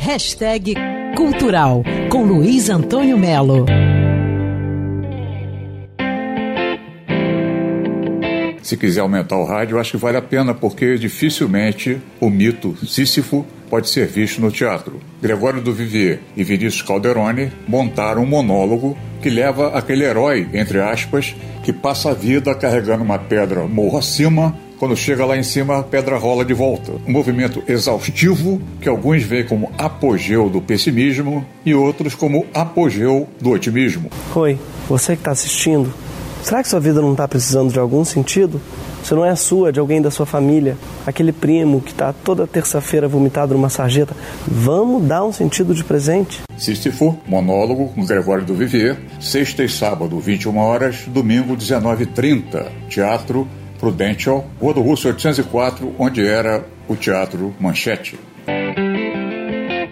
Hashtag Cultural com Luiz Antônio Melo. Se quiser aumentar o rádio, acho que vale a pena, porque dificilmente o mito Sísifo pode ser visto no teatro. Gregório do Vivier e Vinícius Calderoni montaram um monólogo que leva aquele herói, entre aspas, que passa a vida carregando uma pedra morro acima quando chega lá em cima, a pedra rola de volta. Um movimento exaustivo que alguns veem como apogeu do pessimismo e outros como apogeu do otimismo. Oi, você que está assistindo, será que sua vida não está precisando de algum sentido? Se não é a sua, de alguém da sua família, aquele primo que está toda terça-feira vomitado numa sarjeta, vamos dar um sentido de presente. Sísifo, monólogo com Gregório do Vivier, sexta e sábado, 21 horas, domingo, 19h30. Teatro Prudential, Rua do Russo 804, onde era o Teatro Manchete.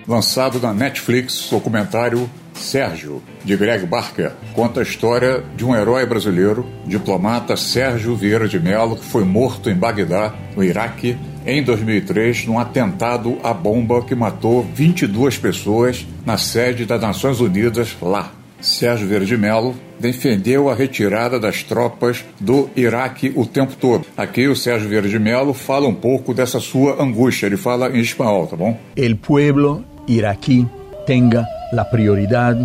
Lançado na Netflix, documentário Sérgio, de Greg Barker, conta a história de um herói brasileiro, diplomata Sérgio Vieira de Mello, que foi morto em Bagdá, no Iraque, em 2003, num atentado à bomba que matou 22 pessoas na sede das Nações Unidas lá. Sérgio Vieira de Mello defendeu a retirada das tropas do Iraque o tempo todo. Aqui o Sérgio Vieira de Mello fala um pouco dessa sua angústia. Ele fala em espanhol, tá bom? El pueblo iraquí tenga la prioridad,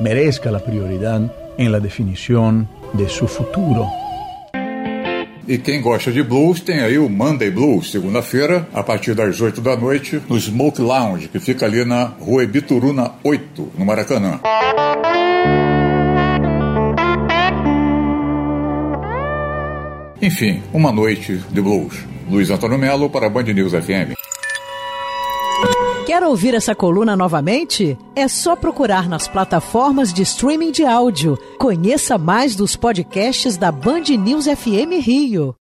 merezca la prioridad en la definición de su futuro. E quem gosta de blues tem aí o Monday Blues, segunda-feira, a partir das 8 da noite, no Smoke Lounge, que fica ali na rua Ebituruna 8, no Maracanã. Enfim, uma noite de blues. Luiz Antônio Melo para a Band News FM. Quer ouvir essa coluna novamente? É só procurar nas plataformas de streaming de áudio. Conheça mais dos podcasts da Band News FM Rio.